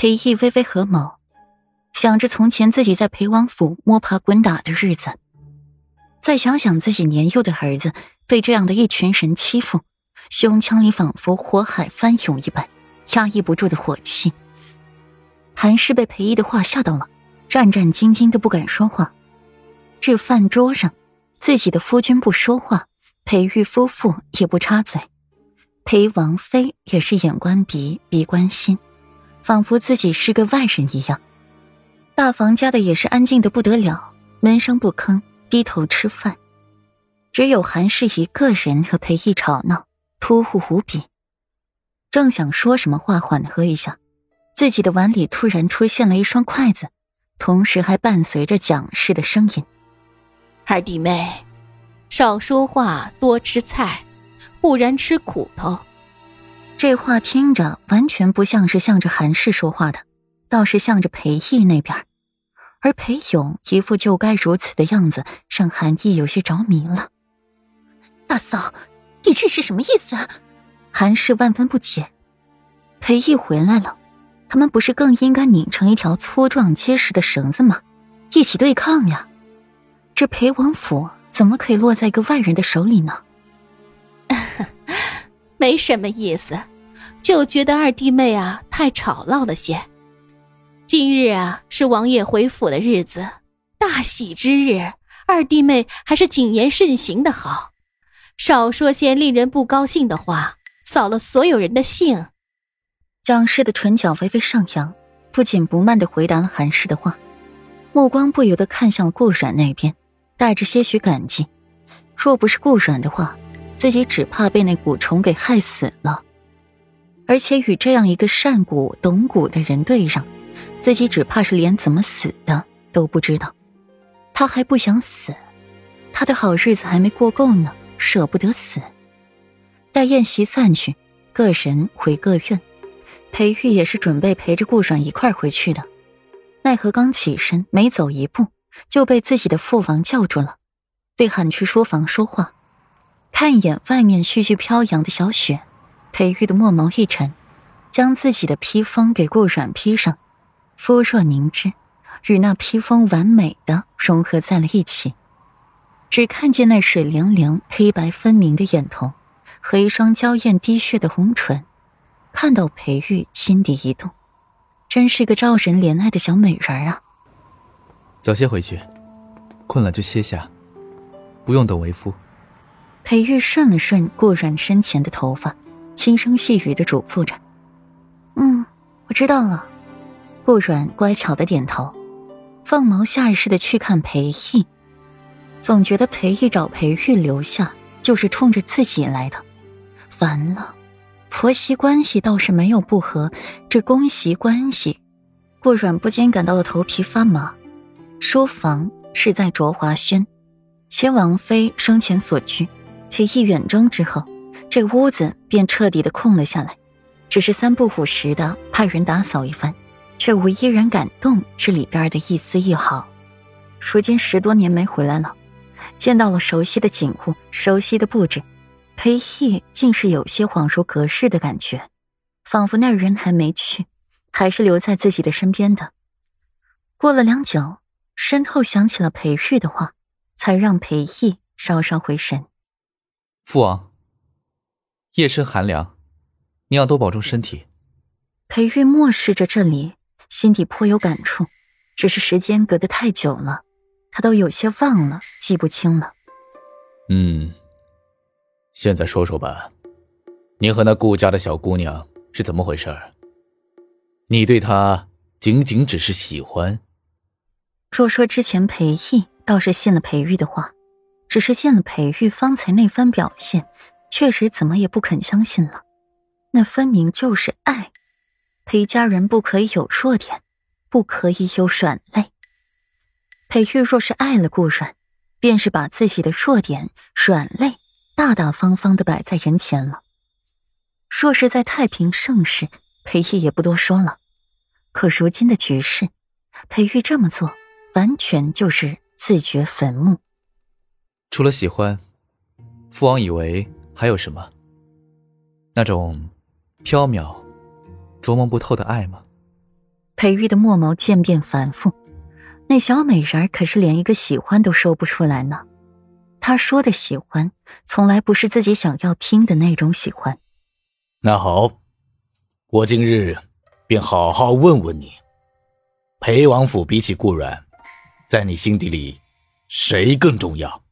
裴义微微合眸，想着从前自己在裴王府摸爬滚打的日子，再想想自己年幼的儿子被这样的一群人欺负，胸腔里仿佛火海翻涌一般，压抑不住的火气。韩氏被裴义的话吓到了，战战兢兢的不敢说话。这饭桌上，自己的夫君不说话，裴玉夫妇也不插嘴，裴王妃也是眼观鼻，鼻观心。仿佛自己是个外人一样，大房家的也是安静的不得了，闷声不吭，低头吃饭。只有韩氏一个人和裴义吵闹，突兀无比。正想说什么话缓和一下，自己的碗里突然出现了一双筷子，同时还伴随着蒋氏的声音：“二弟妹，少说话，多吃菜，不然吃苦头。”这话听着完全不像是向着韩氏说话的，倒是向着裴义那边，而裴勇一副就该如此的样子，让韩义有些着迷了。大嫂，你这是什么意思？韩氏万分不解。裴义回来了，他们不是更应该拧成一条粗壮结实的绳子吗？一起对抗呀！这裴王府怎么可以落在一个外人的手里呢？没什么意思，就觉得二弟妹啊太吵闹了些。今日啊是王爷回府的日子，大喜之日，二弟妹还是谨言慎行的好，少说些令人不高兴的话，扫了所有人的兴。蒋氏的唇角微微上扬，不紧不慢的回答了韩氏的话，目光不由得看向顾阮那边，带着些许感激。若不是顾阮的话。自己只怕被那蛊虫给害死了，而且与这样一个善蛊懂蛊的人对上，自己只怕是连怎么死的都不知道。他还不想死，他的好日子还没过够呢，舍不得死。待宴席散去，各人回各院，裴玉也是准备陪着顾爽一块回去的，奈何刚起身没走一步，就被自己的父王叫住了，被喊去书房说话。看一眼外面絮絮飘扬的小雪，裴玉的墨眸一沉，将自己的披风给顾软披上，肤若凝脂，与那披风完美的融合在了一起。只看见那水灵灵、黑白分明的眼瞳，和一双娇艳滴血的红唇，看到裴玉心底一动，真是个招人怜爱的小美人啊！早些回去，困了就歇下，不用等为夫。裴玉顺了顺顾阮身前的头发，轻声细语的嘱咐着：“嗯，我知道了。”顾阮乖巧的点头，凤毛下意识的去看裴毅，总觉得裴毅找裴玉留下就是冲着自己来的。完了，婆媳关系倒是没有不和，这公媳关系，顾阮不禁感到了头皮发麻。书房是在卓华轩，先王妃生前所居。裴义远征之后，这屋子便彻底的空了下来，只是三不五时的派人打扫一番，却无一人敢动这里边的一丝一毫。如今十多年没回来了，见到了熟悉的景物、熟悉的布置，裴义竟是有些恍如隔世的感觉，仿佛那人还没去，还是留在自己的身边的。过了良久，身后响起了裴玉的话，才让裴义稍稍回神。父王，夜深寒凉，你要多保重身体。裴玉漠视着这里，心底颇有感触。只是时间隔得太久了，他都有些忘了，记不清了。嗯，现在说说吧，你和那顾家的小姑娘是怎么回事？你对她仅仅只是喜欢？若说之前裴毅倒是信了裴玉的话。只是见了裴玉方才那番表现，确实怎么也不肯相信了。那分明就是爱。裴家人不可以有弱点，不可以有软肋。裴玉若是爱了顾软，便是把自己的弱点、软肋大大方方的摆在人前了。若是在太平盛世，裴玉也不多说了。可如今的局势，裴玉这么做，完全就是自掘坟墓。除了喜欢，父王以为还有什么？那种缥缈、捉摸不透的爱吗？裴玉的墨眸渐变反复，那小美人儿可是连一个喜欢都说不出来呢。他说的喜欢，从来不是自己想要听的那种喜欢。那好，我今日便好好问问你，裴王府比起顾阮，在你心底里，谁更重要？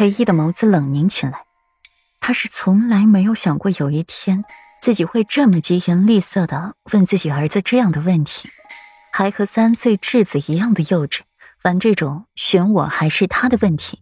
裴毅的眸子冷凝起来，他是从来没有想过有一天自己会这么疾言厉色的问自己儿子这样的问题，还和三岁稚子一样的幼稚，玩这种选我还是他的问题。